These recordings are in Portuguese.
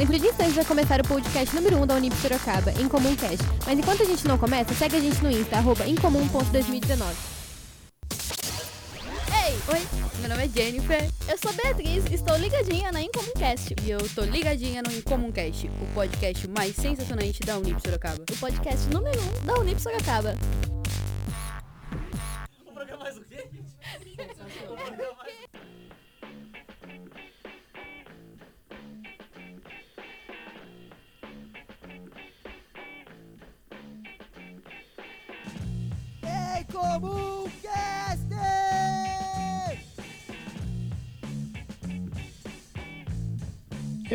Dentro de instantes vai começar o podcast número 1 um da Unip Sorocaba, Incomumcast. Mas enquanto a gente não começa, segue a gente no Insta, arroba incomum.2019. Ei! Oi, meu nome é Jennifer. Eu sou Beatriz, estou ligadinha na Incomumcast. E eu tô ligadinha no Incomumcast, o podcast mais sensacionante da Unip Sorocaba. O podcast número 1 um da Unip Sorocaba. O programa mais o quê,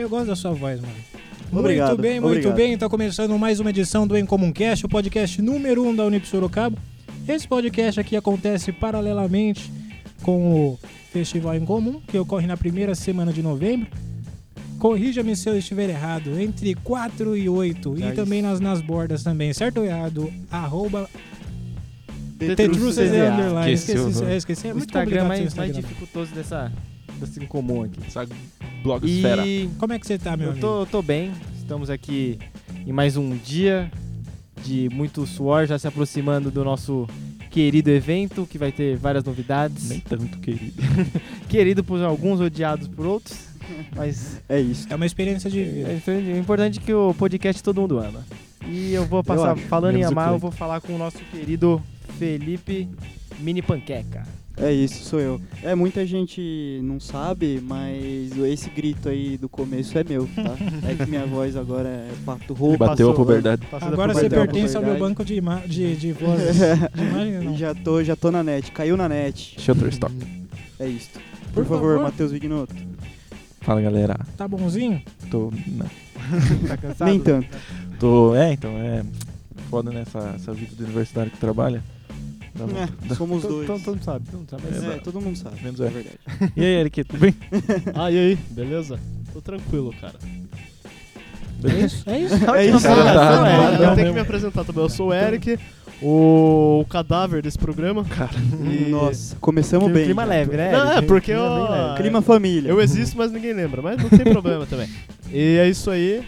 Eu gosto da sua voz, mano. Obrigado, Muito bem, muito obrigado. bem. Tá começando mais uma edição do Em Comum Cast, o podcast número 1 um da Unip Sorocaba. Esse podcast aqui acontece paralelamente com o Festival em Comum, que ocorre na primeira semana de novembro. Corrija-me se eu estiver errado, entre 4 e 8. Já e também nas, nas bordas também, certo ou errado? Arroba Tetruces Tetruces CZA. Underline. Esqueci é, esqueci. É o muito Instagram complicado mais, esse mais dificultoso dessa, dessa em comum aqui. Essa blogosfera. E Como é que você tá, meu eu amigo? tô, tô bem, estamos aqui em mais um dia de muito suor, já se aproximando do nosso querido evento, que vai ter várias novidades. Nem tanto, querido. Querido por alguns, odiados por outros, mas É isso. É uma experiência de vida. é é importante que o podcast todo mundo ama. E eu vou passar, acho, falando em amar, eu vou falar com o nosso querido Felipe Mini Panqueca. É isso, sou eu. É, muita gente não sabe, mas esse grito aí do começo é meu, tá? É que minha voz agora é pato rouco. bateu a puberdade. Agora você pertence ao meu banco de, ima de, de vozes. de imagem, não. E já tô, já tô na net, caiu na net. Shutterstock. É isso. Por Por, favor, favor. Matheus Vignoto. Fala galera. Tá bonzinho? Tô. Não. Tá cansado? Nem tanto. Tô. É, então, é. Foda nessa essa vida do universitário que trabalha. É, somos dois. to- Todo mundo sabe, todo mundo sabe. mas- É, todo mundo sabe. Menos é é. verdade. E aí, Eric, tudo bem? Ah, e aí? Beleza? Tô tranquilo, cara. É isso? É isso? É isso. Cara, tá- Não, é, tá- eu tá- tenho que me apresentar também. Eu sou o Eric, o, o cadáver desse programa. E- Nossa, começamos bem. clima já. leve, né? Não, é porque Clima eu-. Clima família. Eu existo, mas ninguém lembra. Mas não tem problema também. E é isso aí.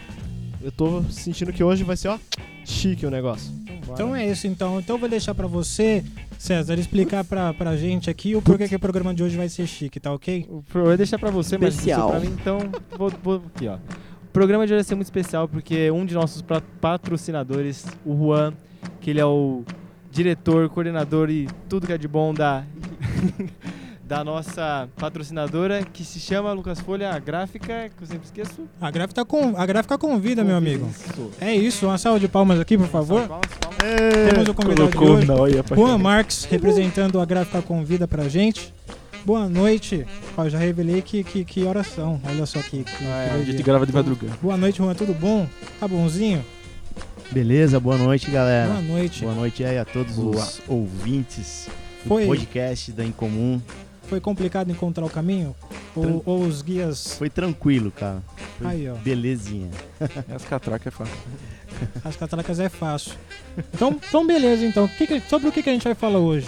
Eu tô sentindo que hoje vai ser, ó, chique o negócio. Então é isso, então. Então eu vou deixar pra você, César, explicar pra, pra gente aqui o porquê que o programa de hoje vai ser chique, tá ok? Eu vou deixar pra você, mas Especial. pra mim, então vou, vou aqui, ó. O programa de hoje vai ser muito especial porque um de nossos patrocinadores, o Juan, que ele é o diretor, coordenador e tudo que é de bom da da nossa patrocinadora, que se chama Lucas Folha, a gráfica, que eu sempre esqueço. A gráfica, com, a gráfica convida, meu amigo. Isso. É isso, uma salva de palmas aqui, por favor. Palmas, palmas. É, Temos o convidado de hoje, olha pra Juan Marques, representando a gráfica convida pra gente. Boa noite. Ó, já revelei que, que, que horas são. Olha só aqui. Que, Ah, é, A gente grava de madrugada. Boa noite, Juan. Tudo bom? Tá bonzinho? Beleza, boa noite, galera. Boa noite. Boa noite aí a todos Boa. os ouvintes do Foi, podcast da Incomum. Foi complicado encontrar o caminho? Ou, ou os guias. Foi tranquilo, cara. Foi Aí, ó. belezinha. As catracas é fácil. As catracas é fácil. Então, então beleza, então. Que que- sobre o que, que a gente vai falar hoje?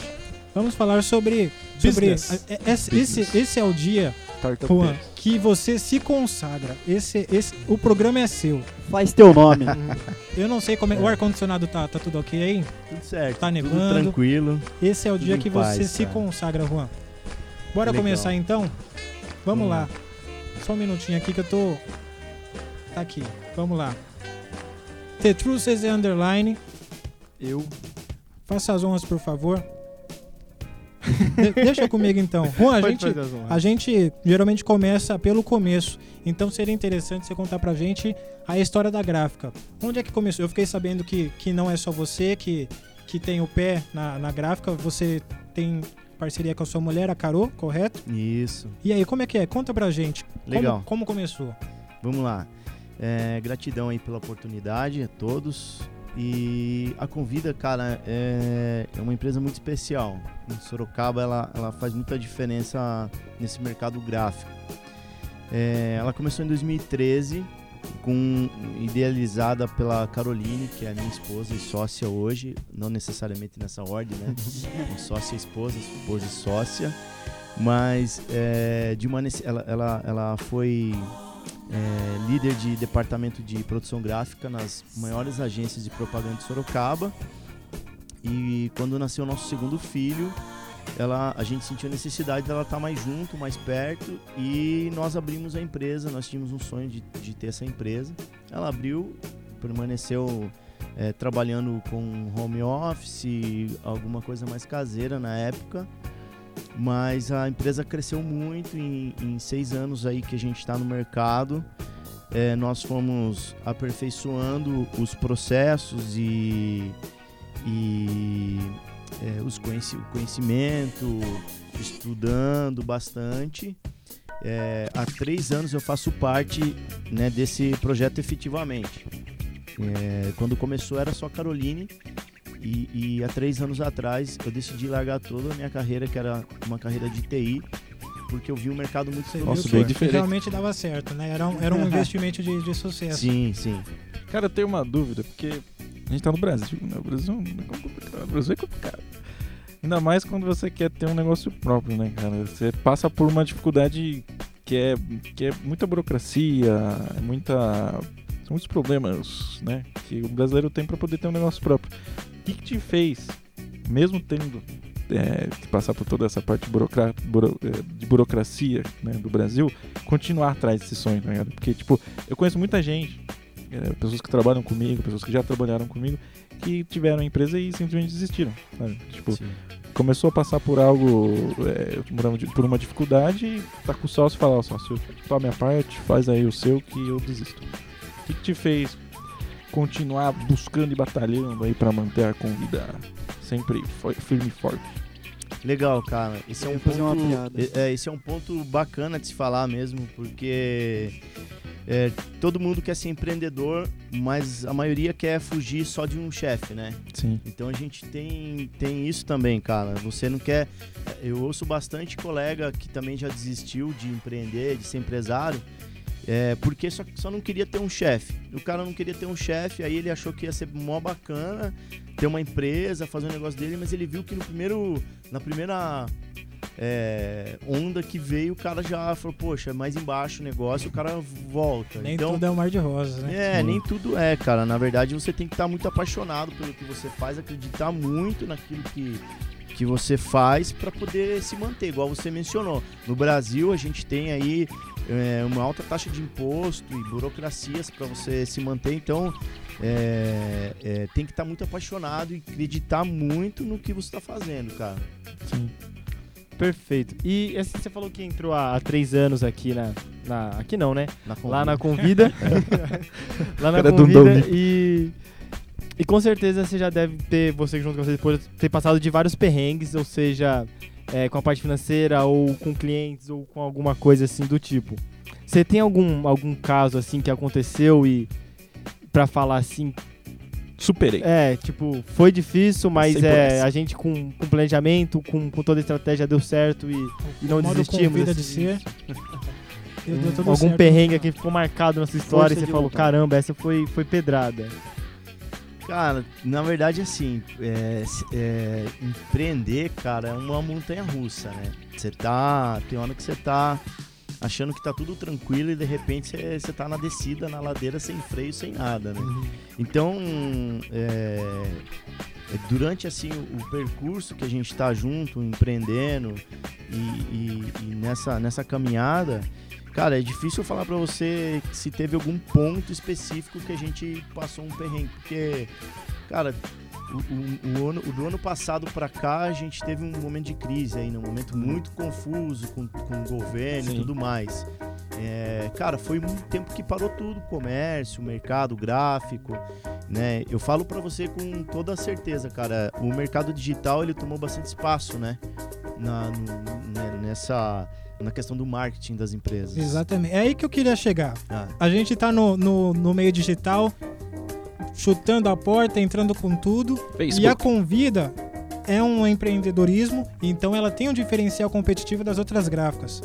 Vamos falar sobre. sobre Business. é- é- esse, esse, esse é o dia. Juan, que você se consagra. Esse, esse, o programa é seu. Faz teu nome. Eu não sei como é. O ar-condicionado tá, tá tudo ok aí? Tudo certo. Tá Tudo nevando. tranquilo. Esse é o Tudo dia que você paz, se cara. consagra, Juan. Bora Legal. começar então? Vamos Vamos lá. Só um minutinho aqui que eu tô. Tá aqui. Vamos lá. The Truth is Underline. Eu. Faça as honras, por favor. De- deixa comigo então. Juan, a gente, a gente geralmente começa pelo começo. Então seria interessante você contar pra gente a história da gráfica. Onde é que começou? Eu fiquei sabendo que, que não é só você que, que tem o pé na, na gráfica. Você tem parceria com a sua mulher, a Carol, correto? Isso. E aí, como é que é? Conta pra gente. Como- Legal. Como, começou? Vamos lá. É, gratidão aí pela oportunidade a todos. E a Convida, cara, é, é uma empresa muito especial. Em Sorocaba, ela, ela faz muita diferença nesse mercado gráfico. É, ela começou em 2013, com, idealizada pela Caroline, que é a minha esposa e sócia hoje. Não necessariamente nessa ordem, né? sócia esposa, esposa e sócia. Mas é, de uma, ela, ela, ela foi é, líder de departamento de produção gráfica nas maiores agências de propaganda de Sorocaba. E quando nasceu o nosso segundo filho, ela, a gente sentiu a necessidade dela estar mais junto, mais perto, e nós abrimos a empresa. Nós tínhamos um sonho de, de ter essa empresa. Ela abriu, permaneceu é, trabalhando com home office, alguma coisa mais caseira na época. Mas a empresa cresceu muito em, em seis anos aí que a gente está no mercado. É, nós fomos aperfeiçoando os processos e, e é, conheci o conhecimento, estudando bastante. É, há três anos eu faço parte né, desse projeto efetivamente. É, quando começou era só Caroline e, e, há três anos atrás eu decidi largar toda a minha carreira, que era uma carreira de TI, porque eu vi um mercado muito Nossa, bem diferente. Realmente dava certo, né? Era um, era um investimento de, de sucesso. Sim, sim. Cara, eu tenho uma dúvida, porque a gente tá no Brasil, né? O Brasil, o Brasil é complicado. Ainda mais quando você quer ter um negócio próprio, né, cara? Você passa por uma dificuldade que é, que é muita burocracia, muita, muitos problemas, né? Que o brasileiro tem para poder ter um negócio próprio. O que, que te fez, mesmo tendo é, que passar por toda essa parte burocra buro é, de burocracia né, do Brasil, continuar atrás desse sonho, tá ligado? Porque, tipo, eu conheço muita gente, é, pessoas que trabalham comigo, pessoas que já trabalharam comigo, que tiveram a empresa e simplesmente desistiram. Sabe? Tipo, Sim. começou a passar por algo, é, por uma dificuldade e tá com o sócio e fala, ó, sócio, a minha parte, faz aí o seu que eu desisto. O que, que te fez continuar buscando e batalhando aí para manter a convida sempre firme e forte? Legal, cara. Esse é um ponto, é, esse é um ponto bacana de se falar mesmo, porque é, todo mundo quer ser empreendedor, mas a maioria quer fugir só de um chefe, né? Sim. Então a gente tem, tem isso também, cara. Você não quer. Eu ouço bastante colega que também já desistiu de empreender, de ser empresário. É, porque só, só não queria ter um chefe. O cara não queria ter um chefe, aí ele achou que ia ser mó bacana ter uma empresa, fazer um negócio dele, mas ele viu que no primeiro, na primeira é, onda que veio, o cara já falou, poxa, é mais embaixo o negócio, o cara volta. Nem então, tudo é um mar de rosas, né? É, nem tudo é, cara. Na verdade, você tem que estar muito apaixonado pelo que você faz, acreditar muito naquilo que, que você faz para poder se manter, igual você mencionou. No Brasil, a gente tem aí é, uma alta taxa de imposto e burocracias para você se manter, então é, é, tem que estar muito apaixonado e acreditar muito no que você está fazendo, cara. Sim. Perfeito. E assim, você falou que entrou há, há três anos aqui na, na. Aqui não, né? Na Lá na Convida. Lá na Convida. E. E com certeza você já deve ter, você junto com você depois, ter passado de vários perrengues, ou seja, é, com a parte financeira, ou com clientes, ou com alguma coisa assim do tipo. Você tem algum, algum caso assim que aconteceu e para falar assim, superei. É, tipo, foi difícil, mas é, a gente com, com planejamento, com, com toda a estratégia deu certo e, e não desistimos. Assim. De ser. Deu, algum certo. perrengue aqui ficou marcado na sua história Força e você falou, vontade. caramba, essa foi, foi pedrada. Cara, na verdade, assim, é, é, empreender, cara, é uma montanha russa, né? Você tá. Tem hora que você tá achando que tá tudo tranquilo e de repente você tá na descida, na ladeira, sem freio, sem nada, né? Uhum. Então, é, é, durante assim o, o, percurso que a gente está junto, empreendendo e, e, e, nessa, nessa caminhada, cara, é difícil falar para você se teve algum ponto específico que a gente passou um perrengue, porque, cara, o, o, o, ano, o do ano passado para cá a gente teve um momento de crise aí, né? um momento muito confuso com, com o governo Sim. e tudo mais. É, cara, foi um tempo que parou tudo, comércio, mercado, gráfico, né? Eu falo para você com toda certeza, cara, o mercado digital ele tomou bastante espaço, né? Na, no, né? nessa na questão do marketing das empresas. Exatamente. É aí que eu queria chegar. Ah. A gente está no, no, no meio digital, chutando a porta, entrando com tudo. Facebook. E a Convida é um empreendedorismo, então ela tem um diferencial competitivo das outras gráficas.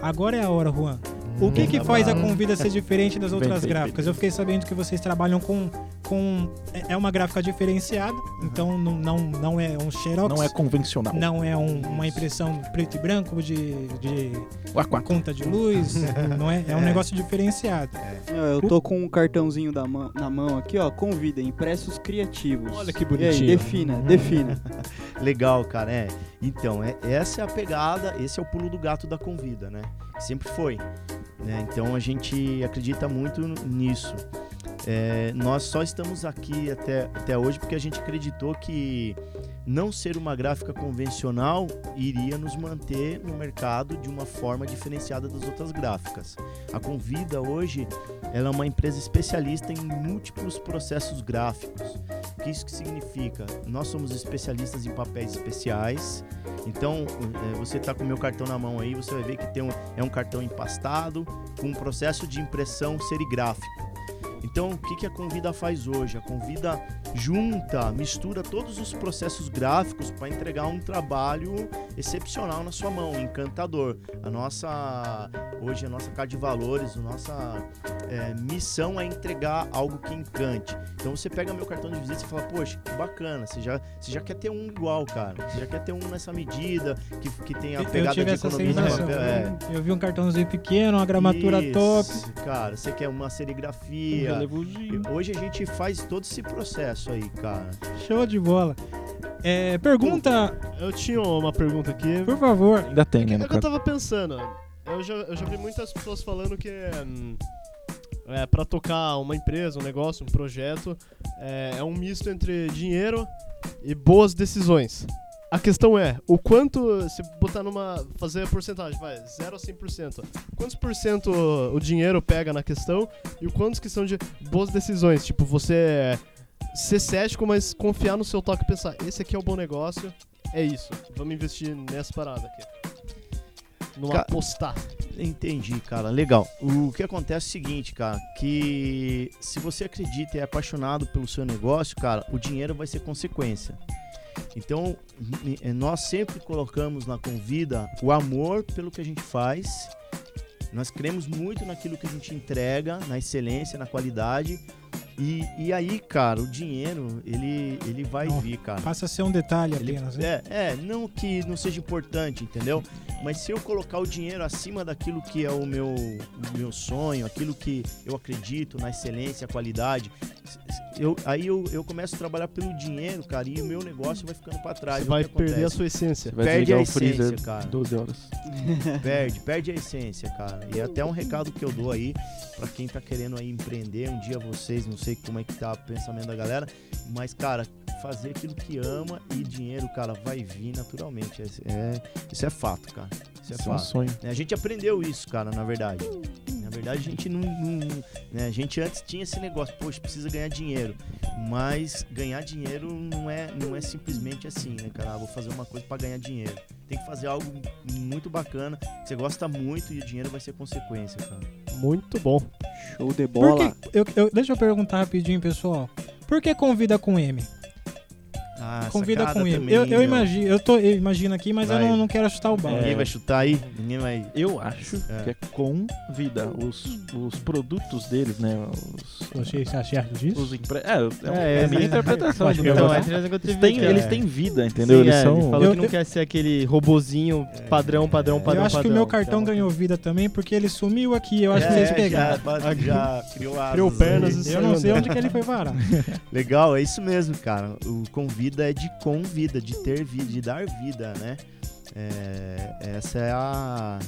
Agora é a hora, Juan. O que que faz a. Convida ser diferente das outras bem, gráficas? Eu fiquei sabendo que vocês trabalham com. com é é uma gráfica diferenciada, então não, não, não é um xerox. Não é convencional. não é um- uma impressão preto e branco de, de O A4. conta de luz, não é? É um É. negócio diferenciado. Eu tô com um cartãozinho da mão, na mão aqui, ó. Convida, impressos criativos. Olha que E aí, bonitinho. defina, defina. Legal, cara. É. Então, é, essa é a pegada, esse é o pulo do gato da convida, né? Sempre foi. Né? Então a gente acredita muito nisso. É, nós só estamos aqui até, até hoje porque a gente acreditou que não ser uma gráfica convencional iria nos manter no mercado de uma forma diferenciada das outras gráficas. A Convida hoje ela é uma empresa especialista em múltiplos processos gráficos. O que isso que significa? Nós somos especialistas em papéis especiais. Então, eh, você está com o meu cartão na mão aí, você vai ver que tem um, é um cartão empastado com um processo de impressão serigráfico. Então, o que, que a Convida faz hoje? A Convida junta, mistura todos os processos gráficos para entregar um trabalho excepcional na sua mão, encantador. A nossa, hoje, a nossa carta de valores, a nossa eh, missão é entregar algo que encante. Então, você pega meu cartão de visita e fala, poxa, que bacana, você já, você já quer ter um igual, cara. Você já quer ter um nessa medida, que, que tenha a Eu pegada de economia de sensação. papel. É. Eu vi um cartãozinho pequeno, uma gramatura top. Isso, Cara, você quer uma serigrafia. Hoje a gente faz todo esse processo aí, cara. Show de bola. É, pergunta, Eu tinha uma pergunta aqui. por favor. Ainda tem, né? É No que eu tava pensando. Eu já, eu já vi muitas pessoas falando que hum, é, para tocar uma empresa, um negócio, um projeto, é, é um misto entre dinheiro e boas decisões. A questão é, o quanto, se botar numa, fazer a porcentagem, vai, 0 a 100%, quantos por cento o dinheiro pega na questão e o quantos que são de boas decisões? Tipo, você ser cético, mas confiar no seu toque e pensar, esse aqui é o bom negócio, é isso, vamos investir nessa parada aqui. Não Ca- apostar. Entendi, cara. Legal. O que acontece é o seguinte, cara, que se você acredita e é apaixonado pelo seu negócio, cara, o dinheiro vai ser consequência. Então, nós sempre colocamos na convida o amor pelo que a gente faz. Nós cremos muito naquilo que a gente entrega, na excelência, na qualidade. E, e aí, cara, o dinheiro, ele, ele vai Não, vir, cara. Passa a ser um detalhe Ele- apenas. né? é, é, não que não seja importante, entendeu? Mas se eu colocar o dinheiro acima daquilo que é o meu, o meu sonho, aquilo que eu acredito na excelência, a qualidade, eu, aí eu, eu começo a trabalhar pelo dinheiro, cara, e o meu negócio vai ficando pra trás. Você É o vai que perder a sua essência. Vai Perde a o freezer essência, cara. 12 horas. Perde, perde a essência, cara. E até um recado que eu dou aí pra quem tá querendo aí empreender, um dia vocês, não sei como é que tá o pensamento da galera, mas, cara, fazer aquilo que ama e dinheiro, cara, vai vir naturalmente. É, é- isso é fato, cara. Isso é Isso é um fato. sonho. A gente aprendeu isso, cara, na verdade. Na verdade, a gente não. não- né, a gente antes tinha esse negócio, poxa, precisa ganhar dinheiro. Mas ganhar dinheiro não é, não é simplesmente assim, né, cara? Ah, vou fazer uma coisa pra ganhar dinheiro. Tem que fazer algo muito bacana, que você gosta muito e o dinheiro vai ser consequência, cara. Muito bom. Show de Por bola. que, eu, eu- deixa eu perguntar rapidinho, pessoal. Por que convida com M? Ah, Convida com M. também, Eu, eu imagino, eu, tô, eu imagino aqui, mas eu Vai. não, não quero chutar o balde. Ninguém vai chutar aí? Ninguém vai. Eu acho É. que é com vida. Os, os produtos deles, né? Os, Você está certo disso? os empre... É, é, É, é a minha interpretação. Eu Então, é eu eles, têm, eles têm vida, entendeu? Sim, eles é, são. ele falou Eu- que não quer ser aquele robozinho padrão, padrão, padrão, eu acho que o padrão. meu cartão Então, ganhou vida também, porque ele sumiu aqui. Eu acho que É, vocês pegaram. Já, já criou. Criou pernas aí. e Eu não sei onde que ele foi parar. Legal, é isso mesmo, cara. O convida é de convida, de ter vida, de dar vida, né? É, essa é a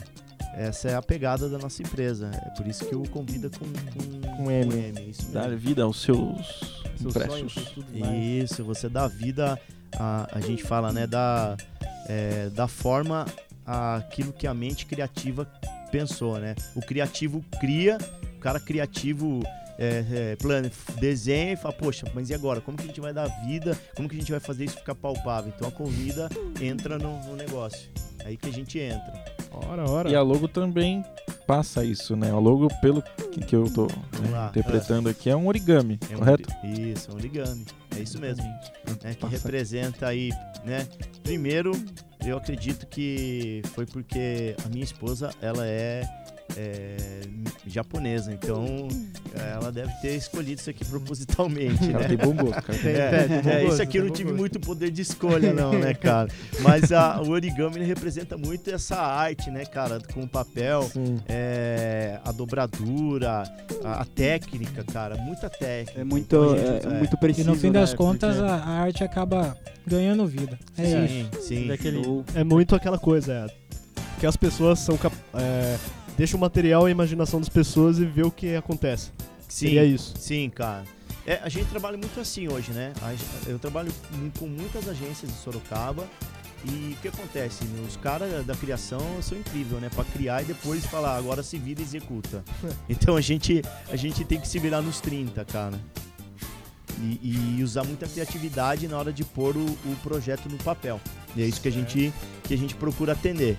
essa é a pegada da nossa empresa. É por isso que o convida com, com, Com M. é isso Dar vida aos seus seus impressos. sonhos. Isso, você dá vida, a, a gente fala, né? Da, é, da forma aquilo que a mente criativa pensou, né? O criativo cria, o cara criativo é, é, plane, desenha e fala, poxa, mas e agora? Como que a gente vai dar vida? Como que a gente vai fazer isso ficar palpável? Então a convida entra no, no negócio. Aí que a gente entra. Ora, ora. E a logo também passa isso, né? A logo, pelo que, que eu tô né, interpretando aqui, é um origami, É um correto? ori- isso, é um origami. É isso mesmo. né, que representa aí, né? Primeiro, eu acredito que foi porque a minha esposa, ela é é, japonesa. Então, é, ela deve ter escolhido isso aqui propositalmente, Ela né? tem bom gosto, cara. Tem- É, tem é, gosto, isso aqui eu não tive gosto. muito poder de escolha, não, né, cara? Mas a- o origami representa muito essa arte, né, cara? Com o papel, Sim. é, a dobradura, a, a técnica, cara. Muita técnica. É muito, Então, é, muito E preciso. no fim das né? contas, Porque- a, arte acaba ganhando vida. É isso. Sim, sim. Daquele- Show. É muito aquela coisa, é, que as pessoas são cap- é, deixa o material à imaginação das pessoas e vê o que acontece. Sim, Seria isso. sim, cara. É, a gente trabalha muito assim hoje, né? A Eu trabalho com- com muitas agências de Sorocaba e o que acontece? Os caras da criação são incríveis, né? Pra criar e depois falar, agora se vira e executa. Então a gente, a gente tem que se virar nos 30, cara. E, e usar muita criatividade na hora de pôr o, o projeto no papel. E é isso que a gente, que a gente procura atender.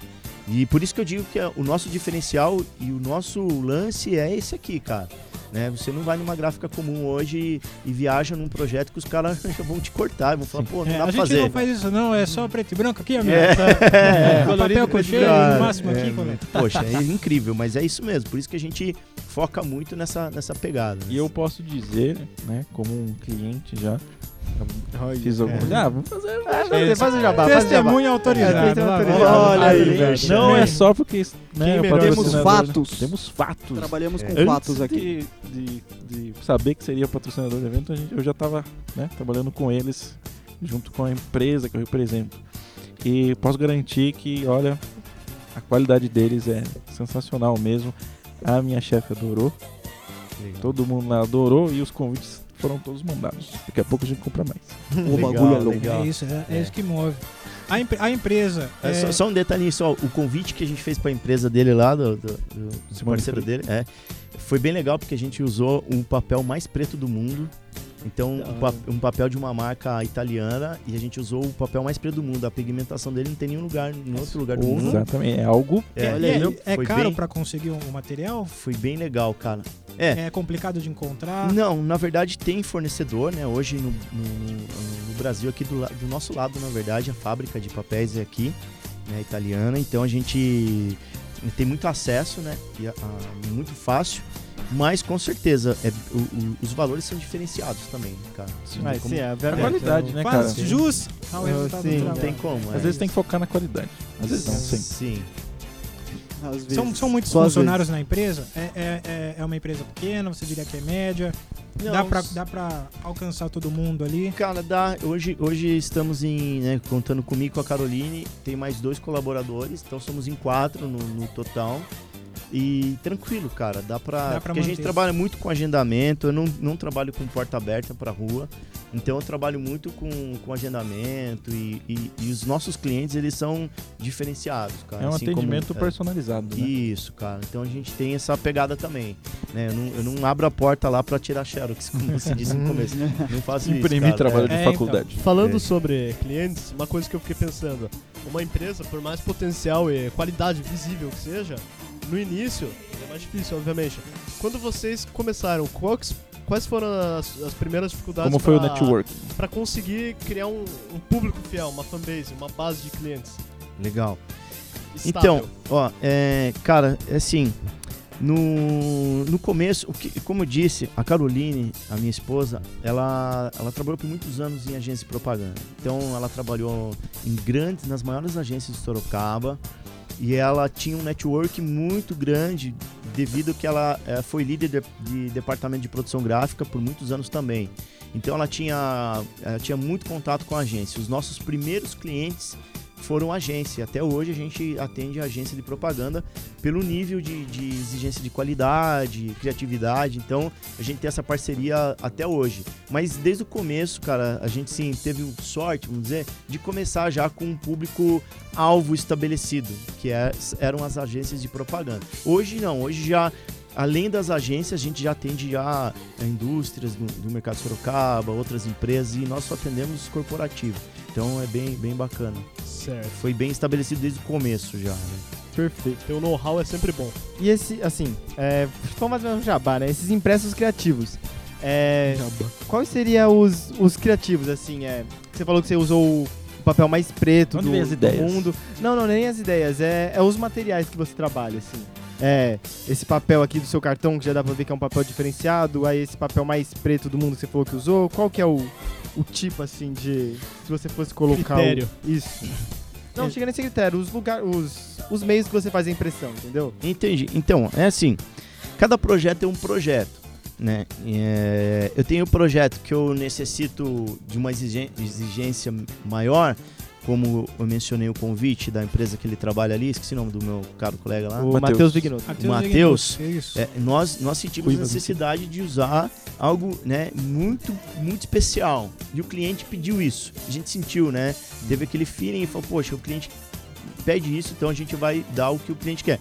E por isso que eu digo que é- o nosso diferencial e o nosso lance é esse aqui, cara. Né? Você não vai numa gráfica comum hoje e, e viaja num projeto que os caras vão te cortar, vão falar, pô, não É, dá a pra gente fazer. não faz isso, não. É só preto e branco aqui, amigo. É. Tá- É, papel preto e cocheiro, no máximo É, aqui, colega. Poxa, é incrível, mas é isso mesmo. Por isso que a gente foca muito nessa, nessa pegada. E eu posso dizer, né, como um cliente já, fiz alguns. é. Ah, vamos fazer. É, faz o jabá. Testemunha. É, autorizado. Olha aí, velho. Não é só porque né? Temos né? fatos. Temos fatos. Trabalhamos com fatos aqui. De, de, de saber que seria patrocinador do evento, a gente- eu já estava né, trabalhando com eles, junto com a empresa que eu represento. E posso garantir que, olha, a qualidade deles é sensacional mesmo. A minha chefe adorou, todo mundo lá adorou e os convites foram todos mandados. Daqui a pouco a gente compra mais. O bagulho é louco. legal. É isso, é, é É. isso que move. A, empre- a empresa. É, é, só, só um detalhinho só, o convite que a gente fez pra empresa dele lá, do, do, do parceiro dele, é, foi bem legal porque a gente usou um papel mais preto do mundo. Então, um, pa- um papel de uma marca italiana e a gente usou o papel mais preto do mundo. A pigmentação dele não tem nenhum lugar, em outro lugar do mundo. Exatamente, é algo É, é, olha é, é foi caro bem- pra conseguir o material? Foi bem legal, cara. É. É complicado de encontrar? Não, na verdade tem fornecedor, né? Hoje no, no- no Brasil, aqui do, do nosso lado, na verdade, a fábrica de papéis é aqui, né? Italiana. Então a gente tem muito acesso, né? E a- a- muito fácil. Mas com certeza, é, o- o- os valores são diferenciados também, cara. Ah, como- sim, é, a verdade. qualidade, né, Faz cara? jus ao resultado sim, do não tem como. Às vezes tem que focar na qualidade. Às vezes não. Sim. Às vezes. São, são muitos Só funcionários na empresa? É, é, é- é uma empresa pequena, você diria que é média? Não, Dá, pra, dá pra alcançar todo mundo ali? Cara, dá. Hoje, hoje estamos em, né, contando comigo com a Caroline, tem mais dois colaboradores, então somos em quatro no, no total. E tranquilo, cara, dá pra. Dá pra porque a gente manter. trabalha muito com agendamento, eu não, não trabalho com porta aberta pra rua, então eu trabalho muito com, com agendamento e, e, e os nossos clientes, eles são diferenciados, cara. É um assim como- atendimento é. personalizado, né? Isso, cara. Então a gente tem essa pegada também. Né? Eu, não, eu não abro a porta lá pra tirar xerox, como você disse no começo. Não faço isso. Imprimir trabalho É. de É, faculdade. Falando É. sobre clientes, uma coisa que eu fiquei pensando, uma empresa, por mais potencial e qualidade visível que seja, no início é mais difícil, obviamente. Quando vocês começaram, quais, quais foram as, as primeiras dificuldades Como foi o pra- network? pra conseguir criar um, um público fiel, uma fanbase, uma base de clientes? Legal. estável? Então, ó, é, cara, é assim, no, no começo, o que, como eu disse, a Caroline, a minha esposa, ela, ela trabalhou por muitos anos em agência de propaganda. Então, ela trabalhou em grandes, nas maiores agências de Sorocaba, e ela tinha um network muito grande devido que ela eh, foi líder de, de departamento de produção gráfica por muitos anos também. Então ela tinha, ela tinha muito contato com a agência. Os nossos primeiros clientes foram agência. Até hoje a gente atende a agência de propaganda pelo nível de, de exigência de qualidade, criatividade. Então a gente tem essa parceria até hoje. Mas desde o começo, cara, a gente sim teve sorte, vamos dizer, de começar já com um público alvo estabelecido, que é- eram as agências de propaganda. Hoje não, hoje já além das agências, a gente já atende já a indústrias do, do mercado de Sorocaba, outras empresas e nós só atendemos os corporativos. Então é bem, bem bacana. Certo. Foi bem estabelecido desde o começo já, né? Perfeito. Ter o know-how é sempre bom. E esse, assim, é, vamos mais ou menos jabá, né? Esses impressos criativos. É, quais seriam os, os criativos, assim? É, você falou que você usou o papel mais preto Onde do, vem as do ideias? mundo. Não, não, nem as ideias. É, é os materiais que você trabalha, assim. É, esse papel aqui do seu cartão, que já dá pra ver que é um papel diferenciado, aí esse papel mais preto do mundo que você falou que usou, qual que é o, o tipo, assim, de... Se você fosse colocar... o- Critério. isso. Não, chega nesse critério, os, lugar, os, os meios que você faz a impressão, entendeu? Entendi. Então, é assim, cada projeto é um projeto, né? É, eu tenho um projeto que eu necessito de uma exigência maior, como eu mencionei o convite da empresa que ele trabalha ali, esqueci o nome do meu caro colega lá. O Matheus. Vignoto. Matheus, É. É, nós, nós sentimos Cuida necessidade de usar algo né, muito, muito especial. E o cliente pediu isso. A gente sentiu, né? Teve aquele feeling e falou, poxa, o cliente pede isso, então a gente vai dar o que o cliente quer.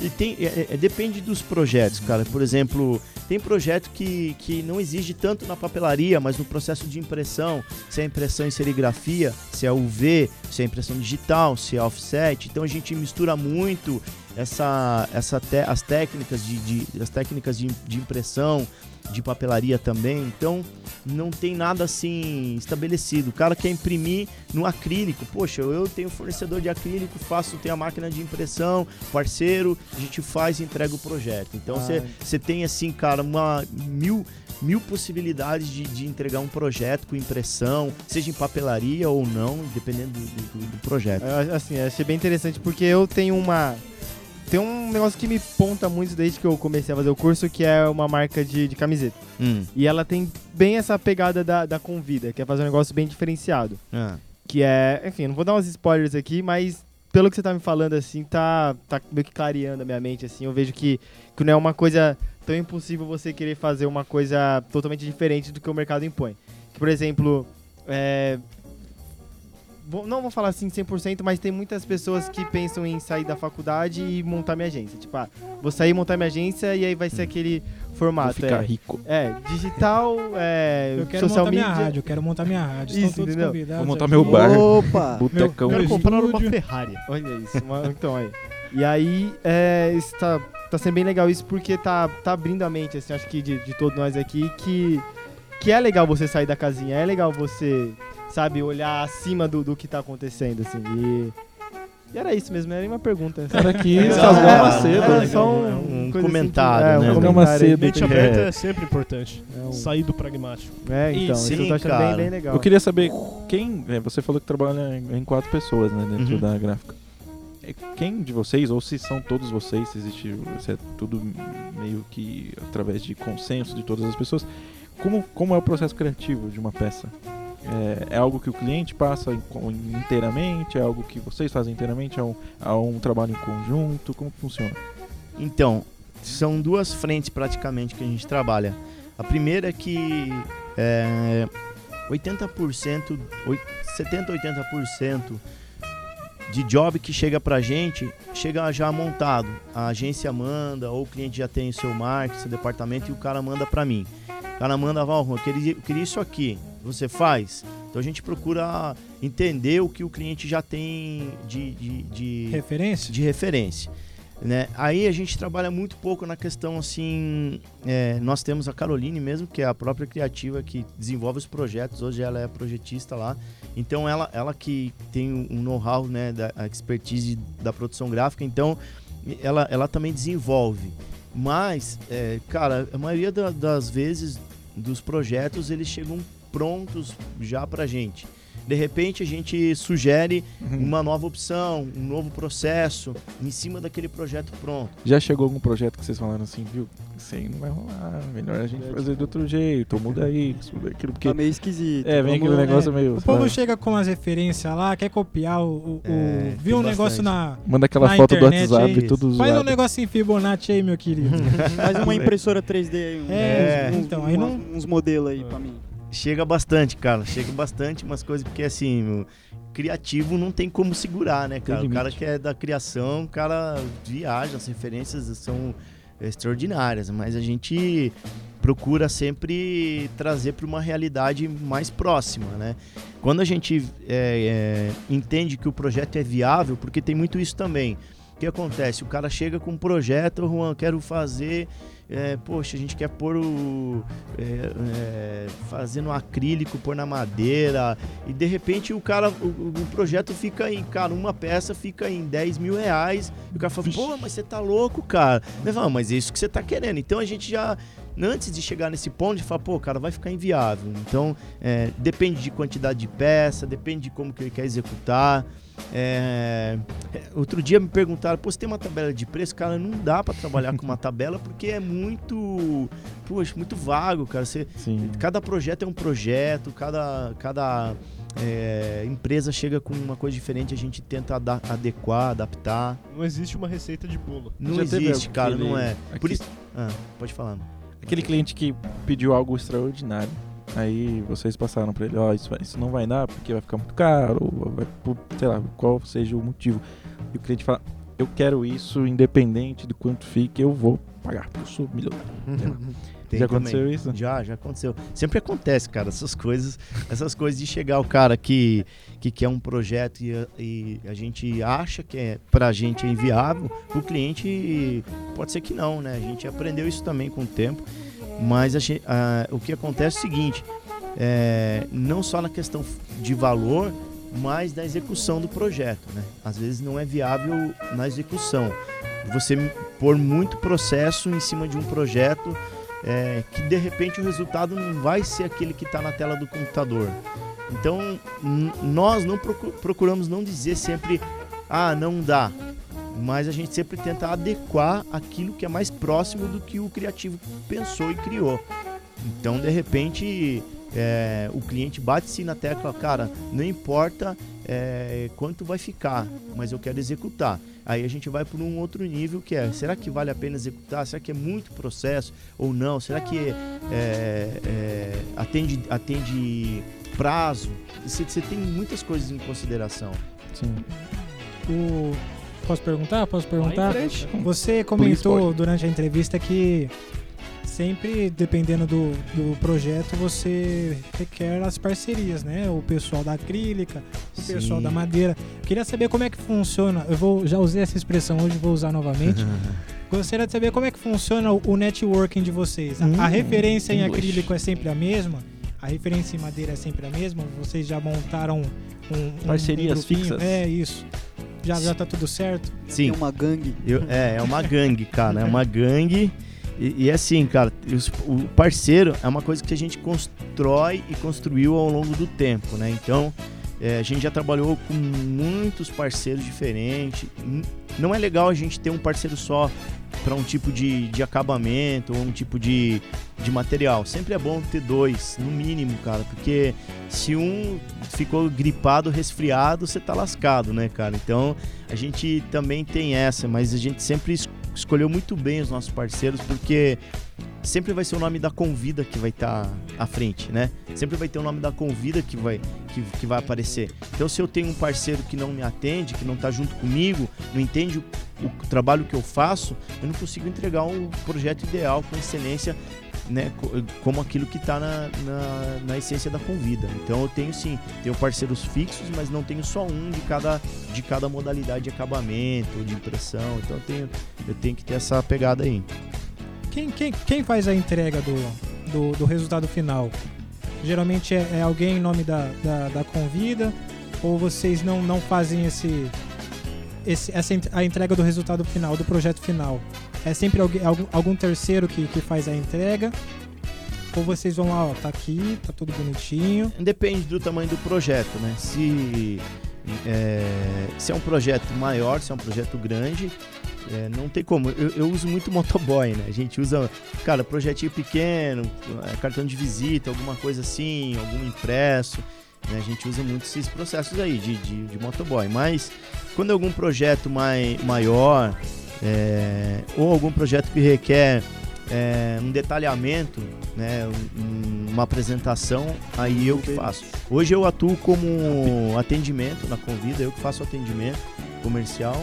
E tem, é- é- depende dos projetos, cara. Por exemplo, tem projeto que, que não exige tanto na papelaria, mas no processo de impressão, se é impressão em serigrafia, se é UV, se é impressão digital, se é offset. Então a gente mistura muito essa, essa te- as técnicas de, de- as técnicas de, de impressão, de papelaria também. Então não tem nada assim estabelecido. O cara quer imprimir no acrílico. Poxa, eu tenho fornecedor de acrílico, faço, tenho a máquina de impressão, parceiro, a gente faz e entrega o projeto. Então você você tem assim, cara, uma mil mil possibilidades de, de entregar um projeto com impressão, seja em papelaria ou não, dependendo do, do- do projeto. É, Assim, achei bem interessante porque eu tenho uma. Tem um negócio que me ponta muito desde que eu comecei a fazer o curso, que é uma marca de, de camiseta. Hum. E ela tem bem essa pegada da, da Convida, que é fazer um negócio bem diferenciado. Ah. Que é, enfim, não vou dar uns spoilers aqui, mas pelo que você tá me falando, assim, tá, tá meio que clareando a minha mente, assim. Eu vejo que, que não é uma coisa tão impossível você querer fazer uma coisa totalmente diferente do que o mercado impõe. Que, por exemplo, é, não vou falar assim 100%, mas tem muitas pessoas que pensam em sair da faculdade e montar minha agência. Tipo, ah, vou sair montar minha agência e aí vai ser aquele Vou formato. ficar é, rico. é, digital, é, Eu quero social montar media. minha rádio, eu quero montar minha rádio. Estão Isso, todos entendeu? convidados. Vou montar aqui. meu bar. Opa! Botecão. Meu Quero comprar uma. Ferrari. Olha isso, uma- então aí. E aí, é, isso tá, tá sendo bem legal isso porque tá, tá abrindo a mente, assim, acho que de, de todos nós aqui, que, que é legal você sair da casinha, é legal você, sabe, olhar acima do, do que tá acontecendo, assim. E, e era isso mesmo, era uma pergunta. Cara, aqui É, Rasgar é, era né? só um, Um coisa comentário, assim, né? É, um Rasgar comentário bem Mente É. aberta é sempre importante. É, um- Sair do pragmático. é, então, E isso eu sim, tô achando cara. bem, bem legal. Eu queria saber quem. é, você falou que trabalha em em quatro pessoas, né, dentro Uhum. da gráfica. É, Quem de vocês, ou se são todos vocês, se existe, se é tudo meio que através de consenso de todas as pessoas, como, como é o processo criativo de uma peça? É, é algo que o cliente passa inteiramente? É algo que vocês fazem inteiramente? É um, é um trabalho em conjunto? Como funciona? Então, são duas frentes praticamente que a gente trabalha. A primeira é que é, 80%, oi- 70, 80% de job que chega pra gente chega já montado. A agência manda, ou o cliente já tem o seu marketing, seu departamento, e o cara manda pra mim. O cara manda, Val, eu queria, eu queria isso aqui. Você faz? Então a gente procura entender o que o cliente já tem de- de- de Referência? de referência. Né? Aí a gente trabalha muito pouco na questão assim. é, nós temos a Caroline mesmo, que é a própria criativa que desenvolve os projetos. Hoje ela é projetista lá. Então ela, ela que tem um know-how, né, da expertise da produção gráfica. Então ela, ela também desenvolve. Mas, é, cara, a maioria da- das vezes dos projetos eles chegam prontos já pra gente. De repente a gente sugere uma nova opção, um novo processo em cima daquele projeto pronto. Já chegou algum projeto que vocês falaram assim, viu? Isso aí não vai rolar, melhor a gente fazer de outro jeito, muda isso, muda aquilo, porque... Tá meio esquisito. É, vem Vamos- aquele negócio é, meio... O povo sabe? chega com as referências lá, quer copiar o. o- o- É, viu um tem negócio bastante. na. Manda aquela na foto do internet WhatsApp, aí. tudo Faz um negócio em Fibonacci aí, meu querido. Faz uma impressora 3D aí. Um, É, uns- então, aí uma- não- uns modelos aí pra mim. Chega bastante, cara. Chega bastante umas coisas, porque assim, meu, criativo não tem como segurar, né, cara? O cara que é da criação, o cara viaja, as referências são extraordinárias, mas a gente procura sempre trazer para uma realidade mais próxima, né? Quando a gente é, é, entende que o projeto é viável, porque tem muito isso também. O que acontece? O cara chega com um projeto, Juan, quero fazer é, poxa, a gente quer pôr o. É, é, fazendo acrílico, pôr na madeira. E de repente o cara, o, o projeto fica em, cara, uma peça fica em 10 mil reais. E o cara fala, pô, mas você tá louco, cara. Eu falo, mas é isso que você tá querendo. Então a gente já antes de chegar nesse ponto, de falar, pô, cara, vai ficar inviável. Então, é, depende de quantidade de peça, depende de como que ele quer executar. É, outro dia me perguntaram, pô, você tem uma tabela de preço? Cara, não dá para trabalhar com uma tabela porque é muito, poxa, muito vago, cara. Você, cada projeto é um projeto, cada, cada é, empresa chega com uma coisa diferente, a gente tenta ada adequar, adaptar. Não existe uma receita de bolo. Não existe, cara, não é. Por isso, ah, pode falar. Aquele cliente que pediu algo extraordinário. Aí vocês passaram para ele, ó, oh, isso, isso não vai dar porque vai ficar muito caro, vai, sei lá, qual seja o motivo. E o cliente fala, eu quero isso independente do quanto fique, eu vou pagar, porque eu sou milionário. Tem já também. aconteceu isso? Já, já aconteceu. Sempre acontece, cara, essas coisas, essas coisas de chegar o cara que, que quer um projeto e a, e a gente acha que é pra gente é inviável, o cliente pode ser que não, né? A gente aprendeu isso também com o tempo, mas a, a, o que acontece é o seguinte, é, não só na questão de valor, mas da execução do projeto, né? Às vezes não é viável na execução. Você pôr muito processo em cima de um projeto é, que de repente o resultado não vai ser aquele que está na tela do computador. Então nós não procuramos não dizer sempre ah não dá, mas a gente sempre tenta adequar aquilo que é mais próximo do que o criativo pensou e criou. Então de repente é, o cliente bate-se na tecla, cara, não importa é, quanto vai ficar, mas eu quero executar. Aí a gente vai para um outro nível que é, será que vale a pena executar? Será que é muito processo ou não? Será que é, é, atende, atende prazo? Você, você tem muitas coisas em consideração. Sim. O... Posso perguntar? Posso perguntar? Você comentou durante a entrevista que sempre, dependendo do, do projeto, você requer as parcerias, né? O pessoal da acrílica, o Sim. pessoal da madeira. Queria saber como é que funciona. Eu vou já usei essa expressão hoje, vou usar novamente. Gostaria de saber como é que funciona o networking de vocês. Hum, a referência em acrílico é sempre a mesma? A referência em madeira é sempre a mesma? Vocês já montaram um, um parcerias um fixas? É isso. Já, já tá tudo certo? Sim. É uma gangue. Eu, é, é uma gangue, cara. É uma gangue. E, e assim, cara, o parceiro é uma coisa que a gente constrói e construiu ao longo do tempo, né? Então, é, a gente já trabalhou com muitos parceiros diferentes. Não é legal a gente ter um parceiro só para um tipo de, de acabamento ou um tipo de, de material. Sempre é bom ter dois, no mínimo, cara, porque se um ficou gripado, resfriado, você tá lascado, né, cara? Então a gente também tem essa, mas a gente sempre escolheu muito bem os nossos parceiros, porque sempre vai ser o nome da convida que vai estar tá à frente, né? Sempre vai ter o nome da convida que vai, que, que vai aparecer. Então, se eu tenho um parceiro que não me atende, que não está junto comigo, não entende o, o, trabalho que eu faço, eu não consigo entregar um projeto ideal com excelência né, como aquilo que está na, na, na, essência da convida. Então eu tenho sim, tenho parceiros fixos, mas não tenho só um de cada, de cada modalidade de acabamento, de impressão. Então eu tenho, eu tenho que ter essa pegada aí. Quem, quem, quem faz a entrega do, do, do resultado final? Geralmente é, é, alguém em nome da, da, da convida ou vocês não, não fazem esse, esse, essa a entrega do resultado final, do projeto final? É sempre alguém, algum, algum terceiro que, que faz a entrega? Ou vocês vão lá, ó, tá aqui, tá tudo bonitinho? Depende do tamanho do projeto, né? Se é, se é um projeto maior, se é um projeto grande, é, não tem como. Eu, eu, uso muito motoboy, né? A gente usa, cara, projetinho pequeno, é, cartão de visita, alguma coisa assim, algum impresso. Né? A gente usa muito esses processos aí de, de, de motoboy. Mas quando é algum projeto mai, maior, é, ou algum projeto que requer é, um detalhamento, né, um, uma apresentação, aí eu que faço. Hoje eu atuo como atendimento na Convida, eu que faço atendimento comercial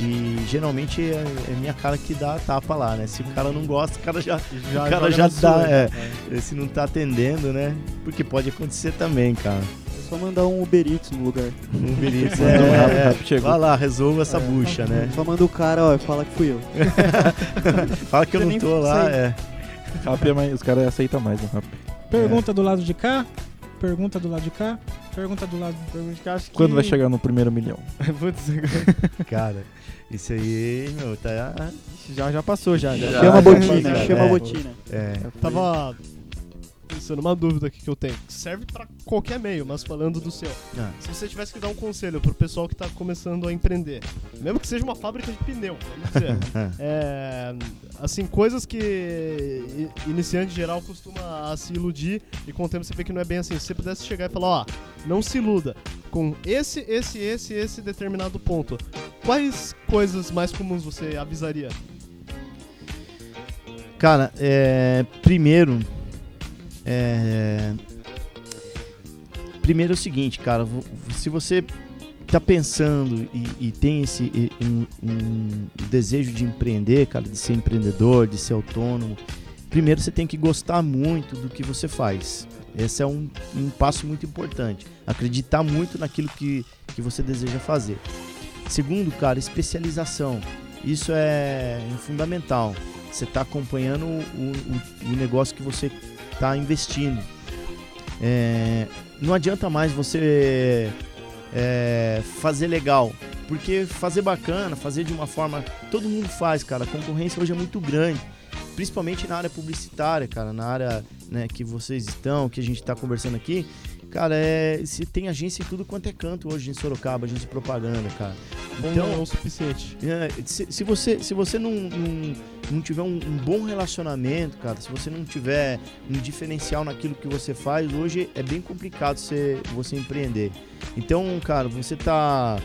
e geralmente é, é, minha cara que dá a tapa lá, né? Se o cara não gosta, o cara já, já o cara já dá, é, é. se não tá atendendo, né? Porque pode acontecer também, cara. só mandar um Uber Eats no lugar. Um Uber Eats, é, rápido, é, rápido, chegou. Vai lá, resolva essa É. bucha, né? Só manda o cara, ó, fala que fui eu. Fala que eu Você não tô lá, sei. é. Rap é mais, os caras aceitam mais, né? Pergunta do lado de cá. Pergunta do lado de cá. Pergunta do lado Pergunta que acho que... Quando vai chegar no primeiro milhão? Putz, Cara, isso aí, meu, tá. já, já passou, já. já. Chama a botina, chama a é. botina. É. Tava pensando uma dúvida aqui que eu tenho. Serve pra qualquer meio, mas falando do seu. Ah. Se você tivesse que dar um conselho pro pessoal que tá começando a empreender, mesmo que seja uma fábrica de pneu, vamos dizer. é, assim, coisas que iniciante geral costuma se iludir e com o tempo você vê que não é bem assim. Se você pudesse chegar e falar, ó, não se iluda com esse, esse, esse, esse determinado ponto. Quais coisas mais comuns você avisaria? Cara, é, primeiro. É, primeiro é o seguinte, cara. Se você tá pensando e, e tem esse um, um desejo de empreender, cara, de ser empreendedor, de ser autônomo, primeiro você tem que gostar muito do que você faz. Esse é um, um passo muito importante. Acreditar muito naquilo que, que você deseja fazer. Segundo, cara, especialização. Isso é fundamental. Você está acompanhando o, o, o negócio que você está investindo. É, não adianta mais você é, fazer legal. Porque fazer bacana, fazer de uma forma. Todo mundo faz, cara. A concorrência hoje é muito grande. Principalmente na área publicitária, cara. Na área né, que vocês estão, que a gente está conversando aqui. Cara, é, se tem agência em tudo quanto é canto hoje em Sorocaba, agência de propaganda, cara. Então, não é o suficiente. é, se, se você, se você não, não, não tiver um, um bom relacionamento, cara, se você não tiver um diferencial naquilo que você faz, hoje é bem complicado você, você empreender. Então, cara, você tá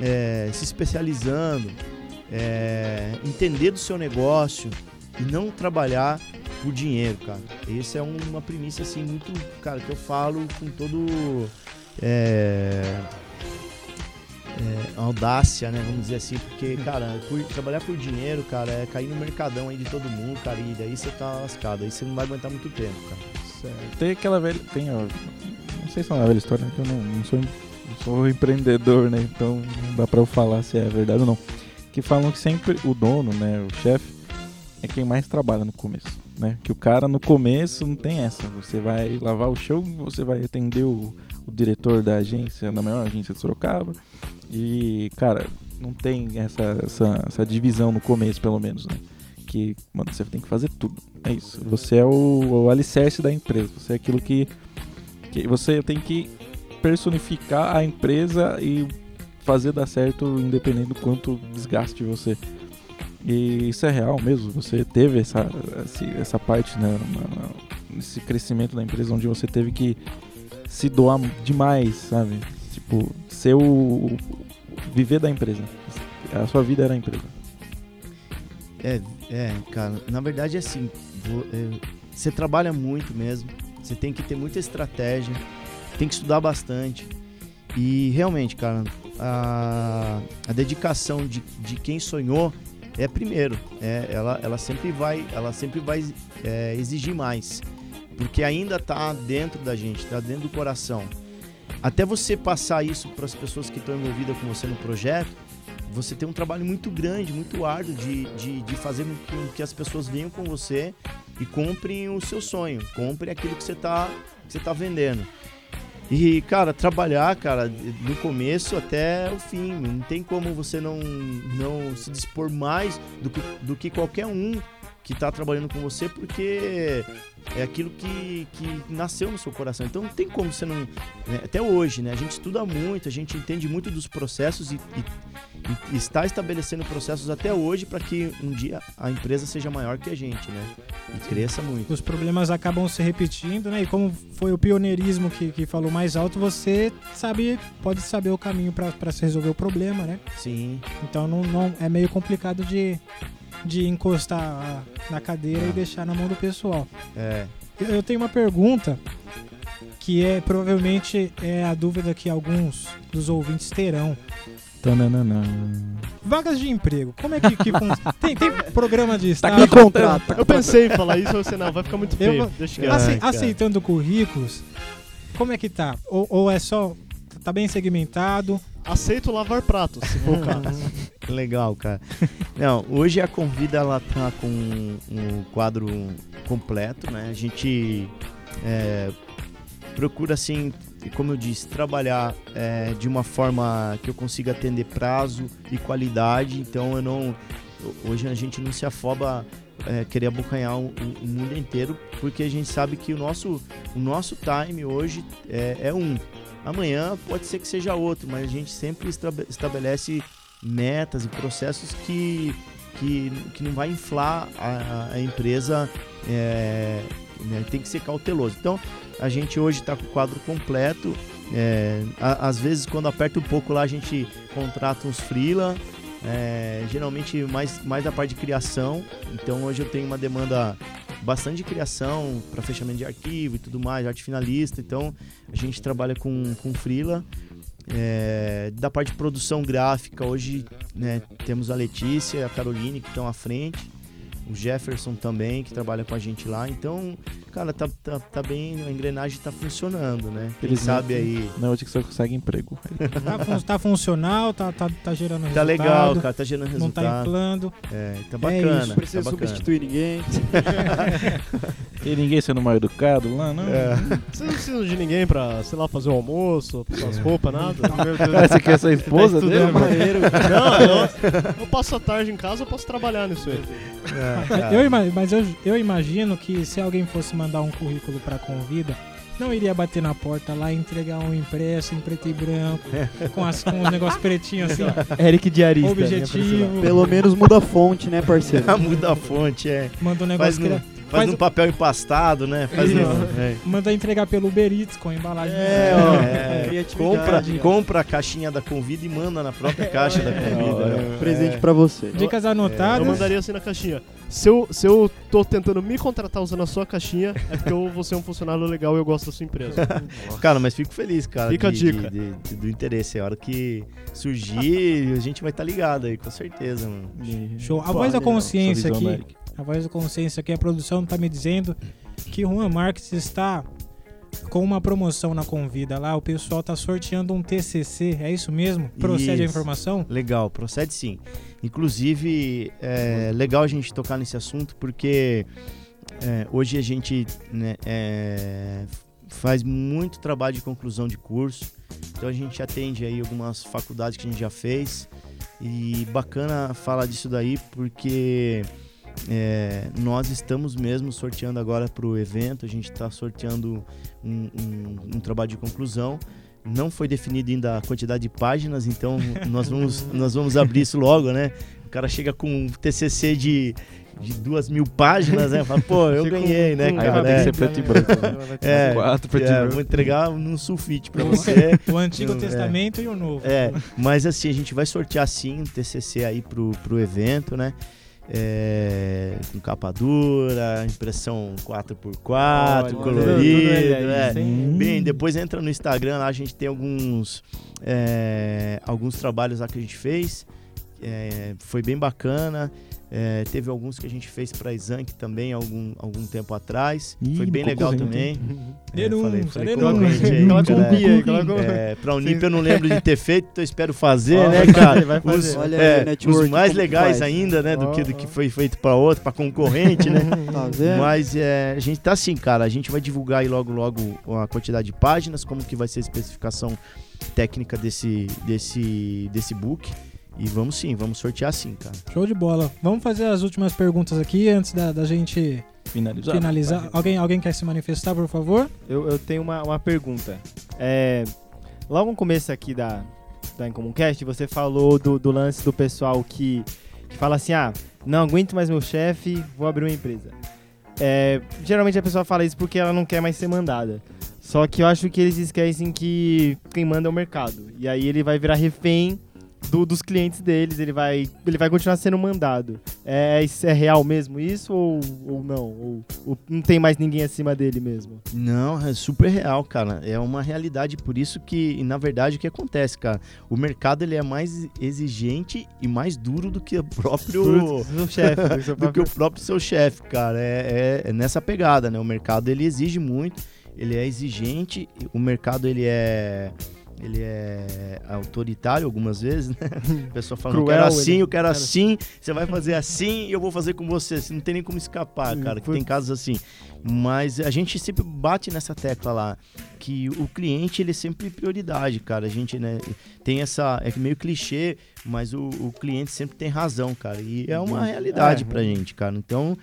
é, se especializando, é, entender do seu negócio e não trabalhar por dinheiro, cara. Essa é uma premissa, assim, muito, cara, que eu falo com todo... É, é, audácia, né? Vamos dizer assim, porque, cara, por- trabalhar por dinheiro, cara, é cair no mercadão aí de todo mundo, cara, e daí você tá lascado, aí você não vai aguentar muito tempo, cara. Tem aquela velha. Tem, ó, não sei se é uma velha história, né, que eu não, não sou, não sou empreendedor, né? Então não dá pra eu falar se é verdade ou não. Que falam que sempre o dono, né? O chefe, é quem mais trabalha no começo, né? Que o cara no começo não tem essa. Você vai lavar o chão, você vai atender o, o diretor da agência, da maior agência de Sorocaba. E, cara, não tem essa, essa, essa divisão no começo, pelo menos, né? Que, mano, você tem que fazer tudo. É isso. Você é o, o alicerce da empresa. Você é aquilo que, que você tem que personificar a empresa e fazer dar certo independente do quanto desgaste você. E isso é real mesmo. Você teve essa, esse- essa parte, né, na- na- nesse crescimento da empresa onde você teve que se doar demais, sabe? Tipo, ser o, viver da empresa. A sua vida era a empresa. É, é, cara, na verdade é assim, é, você trabalha muito mesmo, você tem que ter muita estratégia, tem que estudar bastante. E realmente, cara, a, a dedicação de, de quem sonhou é primeiro. É, ela, ela sempre vai, ela sempre vai é, exigir mais. Porque ainda tá dentro da gente, tá dentro do coração. Até você passar isso para as pessoas que estão envolvidas com você no projeto, você tem um trabalho muito grande, muito árduo de, de, de fazer com que, as pessoas venham com você e comprem o seu sonho, comprem aquilo que você tá, que você tá vendendo. E, cara, trabalhar, cara, do começo até o fim. Não tem como você não, não se dispor mais do que, do que qualquer um que tá trabalhando com você, porque é aquilo que, que nasceu no seu coração. Então não tem como você não. né, Até hoje, né? A gente estuda muito, a gente entende muito dos processos e, e- e está estabelecendo processos até hoje para que um dia a empresa seja maior que a gente, né? E cresça muito. Os problemas acabam se repetindo, né? E como foi o pioneirismo que, que falou mais alto, você sabe, pode saber o caminho para se resolver o problema, né? Sim. Então não, não é meio complicado de, de encostar a- na cadeira e deixar na mão do pessoal. É. Eu, eu tenho uma pergunta que é provavelmente é a dúvida que alguns dos ouvintes terão. Tananana. Vagas de emprego, como é que, que? Tem, tem programa de Tá estágio? o contrato. Eu pensei em falar isso, você não, vai ficar muito Eu feio. vou- Deixa Ace- quieto. Ai, cara. aceitando currículos, Como é que tá? Ou, ou é só. Tá bem segmentado? Aceito lavar pratos, se for o caso. Legal, cara. Não, hoje a Convida ela tá com um, quadro completo, né? A gente é, procura assim, como eu disse, trabalhar é, de uma forma que eu consiga atender prazo e qualidade. Então eu não, hoje a gente não se afoba é, querer abocanhar o, o mundo inteiro, porque a gente sabe que o nosso, o nosso time hoje é, é um. Amanhã pode ser que seja outro, mas a gente sempre estab- estabelece metas e processos que, que, que não vai inflar a, a empresa, é, né, tem que ser cauteloso. Então, a gente hoje está com o quadro completo. é, a- às vezes, quando aperta um pouco lá, a gente contrata uns freela, é, geralmente mais, mais da parte de criação. Então, hoje eu tenho uma demanda bastante criação para fechamento de arquivo e tudo mais, arte finalista. Então, a gente trabalha com, com freela. É, da parte de produção gráfica, hoje né, temos a Letícia e a Caroline que estão à frente, o Jefferson também, que trabalha com a gente lá. Então, cara, tá, tá, tá bem, a engrenagem tá funcionando, né? Quem Felizmente, sabe aí. Não, hoje que você consegue emprego. Tá, fun- tá funcional, tá, tá, tá gerando Tá resultado. legal, cara, tá gerando Não tá resultado. inflando. É, tá É bacana. isso. Não precisa tá bacana. substituir ninguém. E ninguém sendo mal educado lá, não. É. Vocês não precisam de ninguém pra, sei lá, fazer o almoço, passar as roupas, nada? Cara, você quer essa esposa Tudo dele? é maneiro. Não, eu, eu passo a tarde em casa, eu posso trabalhar nisso aí. É. Eu, ima- mas eu, eu imagino que se alguém fosse mandar um currículo pra Convida, não iria bater na porta lá e entregar um impresso em preto e branco, com, as, com os negócios pretinhos assim, Eric Diarista. objetivo. Pelo menos muda a fonte, né, parceiro? Muda a fonte, é. Manda um negócio que faz faz num o- papel empastado, né? Faz Isso. é. manda entregar pelo Uber Eats com embalagem. É, assim. ó, É, é, criatividade. compra, compra a caixinha da Convida e manda na própria caixa da Convida. né? Presente pra você. Dicas Eu anotadas. mandaria assim na caixinha. Se eu, se eu tô tentando me contratar usando a sua caixinha, é porque eu vou ser um funcionário legal e eu gosto da sua empresa. Cara, mas fico feliz, cara. Fica a de- dica. de- de- do interesse. A hora que surgir, a gente vai estar ligado aí, com certeza, mano. Show. A Pô, voz da consciência aqui, Eric. A voz da consciência aqui, a produção tá me dizendo que Juan Marques está com uma promoção na Convida lá, o pessoal tá sorteando um TCC, é isso mesmo? Procede a Isso. informação? Legal, procede sim. Inclusive, é legal a gente tocar nesse assunto porque é, hoje a gente né, é, faz muito trabalho de conclusão de curso. Então a gente atende aí algumas faculdades que a gente já fez. E bacana falar disso daí porque é, nós estamos mesmo sorteando agora para o evento. A gente está sorteando um, um- um trabalho de conclusão. Não foi definida ainda a quantidade de páginas, então nós vamos, nós vamos abrir isso logo, né? O cara chega com um TCC de, de duas mil páginas, né? Fala, pô, eu ganhei, né, com- Aí cara? vai ter que É, ser preto e branco. Né? é, Quatro preto e é, branco. vou entregar num sulfite pra você. O Antigo É. Testamento e o Novo. É, mas assim, a gente vai sortear sim um TCC aí pro, pro evento, né? É, com capa dura, impressão 4x4, Olha, colorido. tudo- é? Bem, depois entra no Instagram lá, a gente tem alguns, é, alguns trabalhos lá que a gente fez. É, foi bem bacana. É, teve alguns que a gente fez pra Exanc também algum, algum tempo atrás. Ih, foi bem legal também. É, Denúncia, falei, falei denúncia. aquela co- É, pra Unip eu não lembro de ter feito, então eu espero fazer, né, cara? vai fazer. Os, Olha é, aí, os mais legais faz. ainda, né, do Ó, que do que foi feito pra outro, pra concorrente, né? Tá vendo? Mas é, a gente tá assim, cara, a gente vai divulgar aí logo logo a quantidade de páginas, como que vai ser a especificação técnica desse desse desse book. E vamos sim, vamos sortear sim, cara. Show de bola. Vamos fazer as últimas perguntas aqui antes da, da gente Finalizar. finalizar. Alguém, alguém quer se manifestar, por favor? Eu, eu tenho uma, uma pergunta. É, logo no começo aqui da, da Incomumcast, você falou do, do lance do pessoal que, que fala assim, ah, não aguento mais meu chefe, vou abrir uma empresa. É, geralmente a pessoa fala isso porque ela não quer mais ser mandada. Só que eu acho que eles esquecem que quem manda é o mercado. E aí ele vai virar refém do- dos clientes deles, ele vai, ele vai continuar sendo mandado. É, isso é real mesmo isso ou, ou não? Ou, ou não tem mais ninguém acima dele mesmo? Não, é super real, cara. É uma realidade, por isso que, na verdade, o que acontece, cara? O mercado ele é mais exigente e mais duro do que o próprio chefe, do que o próprio seu chefe, cara. É, é- é nessa pegada, né? O mercado ele exige muito ele é exigente, o mercado ele é ele é autoritário algumas vezes, né? A pessoa fala, eu Cruel, quero assim, ele- eu quero cara. assim, você vai fazer assim e eu vou fazer com você. Você não tem nem como escapar, cara, que foi- tem casos assim. Mas a gente sempre bate nessa tecla lá, que o cliente ele é sempre prioridade, cara. A gente, né, tem essa, é meio clichê, mas o, o cliente sempre tem razão, cara. E é uma realidade É. pra gente, cara. Então,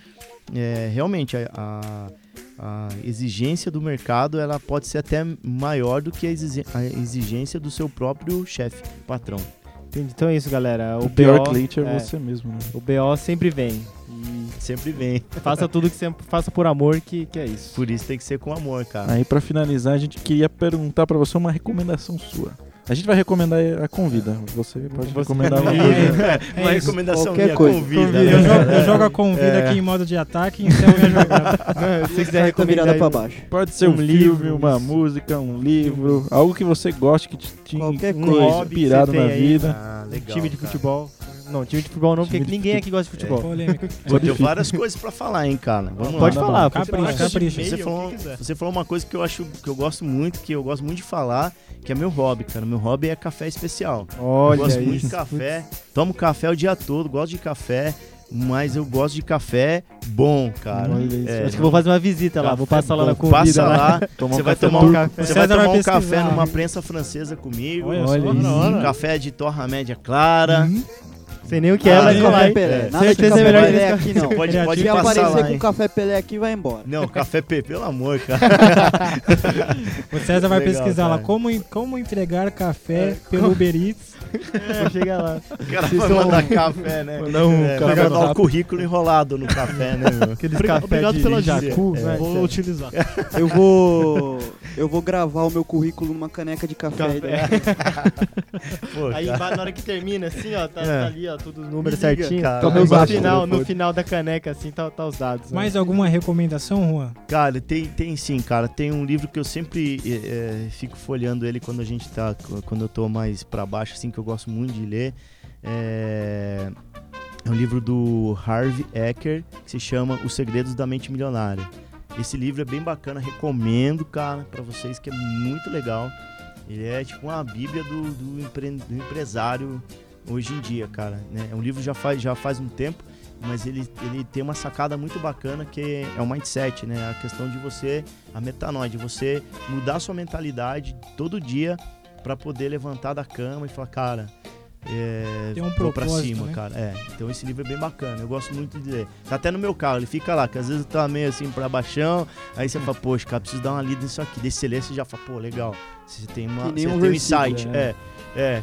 é, realmente, a, a- a exigência do mercado, ela pode ser até maior do que a, exigência do seu próprio chefe, patrão. Entendi. Então é isso, galera. O, O pior BO cliente é, é, você mesmo, né? O BO sempre vem. E Sempre vem. faça tudo que você faça por amor, que, que é isso. Por isso tem que ser com amor, cara. Aí pra finalizar, a gente queria perguntar pra você uma recomendação sua. A gente vai recomendar a convida. Você pode Você- recomendar uma É, coisa. é uma isso. recomendação Qualquer minha, coisa. convida. Eu né, jogo, cara? eu jogo a convida É. aqui em modo de ataque e encerro minha jogada. Se você quiser recomendar pra baixo. Pode ser um, Um filme, livro, uma isso. música, um livro, algo que você goste, que te tinha Qualquer um coisa. inspirado na vida. Ah, um legal, time de cara. Futebol. Não, time de futebol não, porque ninguém aqui gosta de futebol. Polêmica. Pô, tenho várias coisas pra falar, hein, cara. Vamos Pode lá. falar, Capricha, pode falar. capricha. Você falou, você falou uma coisa que eu acho que eu gosto muito, que eu gosto muito de falar, que é meu hobby, cara. Meu hobby é café especial. eu Olha gosto muito isso. de café, tomo café o dia todo, gosto de café, mas eu gosto de café bom, cara. Olha isso. É, Acho que vou fazer uma visita lá, vou passar lá na bom. convida. Passa lá. você vai café tomar um, ca- você vai tomar um café numa prensa francesa comigo. Olha Olha. Um café de torra média clara. Sei nem o que é, Nada vai colar, café? Pelé. Nada de café é melhor que Pelé aqui não. Pode, pode Se passar aparecer lá, com hein? café Pelé aqui, vai embora. Não, café P, pelo amor, cara. O César vai Legal, pesquisar lá cara. como, en- como entregar café pelo Uber Eats. É, chega lá. O cara vai mandar café, né? Mandar um É, café vai mandar o currículo enrolado no café, né, meu? Aqueles Obri- café Obrigado de pela jacu, dica. né? Vou utilizar. Eu vou. Eu vou gravar o meu currículo numa caneca de café. Pô, Aí cara. embaixo, na hora que termina, assim, ó, tá, É. tá ali, ó, todos os números Me liga, certinho. cara. no, Tá embaixo, final, né, no final da caneca, assim, tá, tá os dados. né? Mais alguma recomendação, Juan? Cara, tem, tem sim, cara. Tem um livro que eu sempre é, é, fico folheando ele quando a gente tá. Quando eu tô mais pra baixo, assim, que eu gosto muito de ler. É, é um livro do Harvey Eker que se chama Os Segredos da Mente Milionária. Esse livro é bem bacana, recomendo, cara, pra vocês, que é muito legal. Ele é tipo uma bíblia do, do, empre- do empresário hoje em dia, cara. Né? É um livro já faz, já faz um tempo, mas ele, ele tem uma sacada muito bacana que é o mindset, né? A questão de você, a metanoia, de você mudar sua mentalidade todo dia para poder levantar da cama e falar, cara, é, Tem um vou pra cima, né? cara. É, então esse livro é bem bacana, eu gosto muito de ler. Tá até no meu carro, ele fica lá, que às vezes tá meio assim pra baixão, aí você fala, poxa, cara, preciso dar uma lida nisso aqui. Desse você lê, você já fala, pô, legal. Você tem uma, você um tem um insight, né? é. É,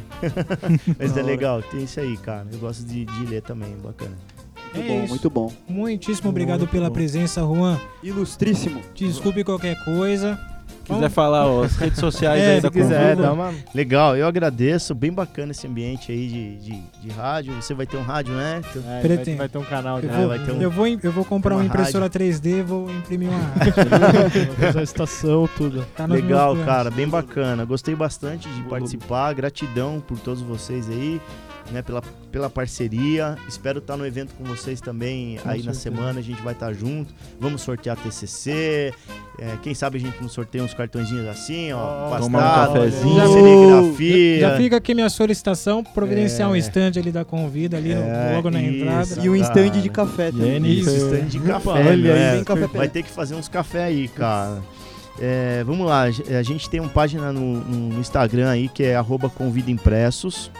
mas é legal, tem isso aí, cara. Eu gosto de, de ler também, bacana. Muito É bom, isso. muito bom. Muitíssimo obrigado Muito pela bom. presença, Juan. Ilustríssimo. Desculpe qualquer coisa. Se quiser falar ó, as redes sociais É, aí se da Se quiser, dá uma... Legal, eu agradeço, bem bacana esse ambiente aí de, de, de rádio. Você vai ter um rádio, né? Então- É, vai, Pretendo. vai ter um canal Eu já. vou, vai ter um- eu vou, eu vou comprar uma uma impressora 3D, vou imprimir uma arte. Fazer a estação, tudo. Tá Legal, cara, bem bacana. Gostei bastante de participar. Gratidão por todos vocês aí, né, pela, pela parceria. Espero estar no evento com vocês também aí na certeza. semana. A gente vai estar junto. Vamos sortear TCC. É, quem sabe a gente não sorteia uns cartõezinhos assim, ó, Ó, tomar um cafezinho. serigrafia. Já fica aqui minha solicitação, providenciar um É. stand ali da Convida, ali no- É, logo na isso. entrada. E um stand de café também. Jennifer. Isso, stand de café, Olha né? aí, café Vai ter que fazer uns café aí, cara. É, vamos lá, a gente tem uma página no, no Instagram aí que é arroba Convida Impressos.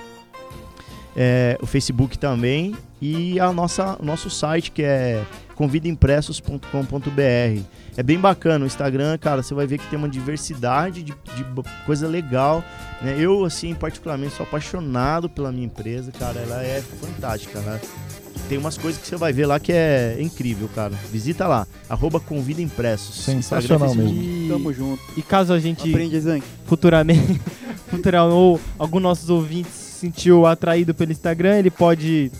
É, o Facebook também. E a nossa, o nosso site que é convidaimpressos.com.br. É bem bacana o Instagram, cara. Você vai ver que tem uma diversidade de, de coisa legal. né? Eu, assim, particularmente, sou apaixonado pela minha empresa, cara. Ela é fantástica, né? Tem umas coisas que você vai ver lá que é incrível, cara. Visita lá, arroba Convida Impressos. Sensacional Instagram, mesmo. E, Tamo junto. e caso a gente Aprende, futuramente, futuramente ou algum nossos ouvintes sentiu atraído pelo Instagram, ele pode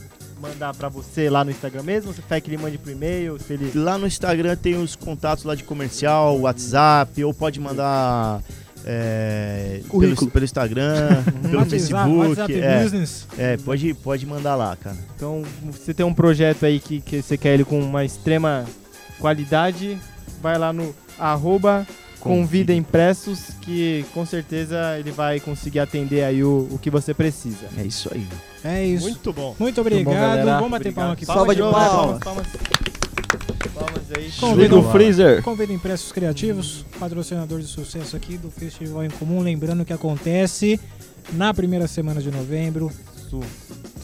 mandar pra você lá no Instagram mesmo? Você quer que ele mande por e-mail? Se ele... Lá no Instagram tem os contatos lá de comercial, WhatsApp, ou pode mandar é, pelo, pelo Instagram, pelo WhatsApp, Facebook. WhatsApp é, Business. é, pode, pode mandar lá, cara. Então, você tem um projeto aí que, que você quer ele com uma extrema qualidade, vai lá no arroba Convida impressos que com certeza ele vai conseguir atender aí o, o que você precisa. É isso aí. É isso. Muito bom. Muito obrigado. Vamos bater palma aqui. Salva de palmas. palmas. Palmas aí. Convido- o freezer. Convido Impressos Criativos, patrocinador de sucesso aqui do Festival em Comum. Lembrando que acontece na primeira semana de novembro,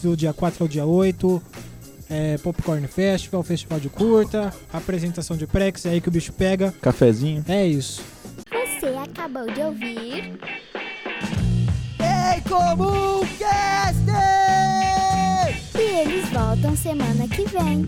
do dia 4 ao dia 8. É, Popcorn Festival, Festival de Curta, apresentação de Prex, é aí que o bicho pega. Cafezinho. É isso. Você acabou de ouvir Em Comum Cast! e eles voltam semana que vem.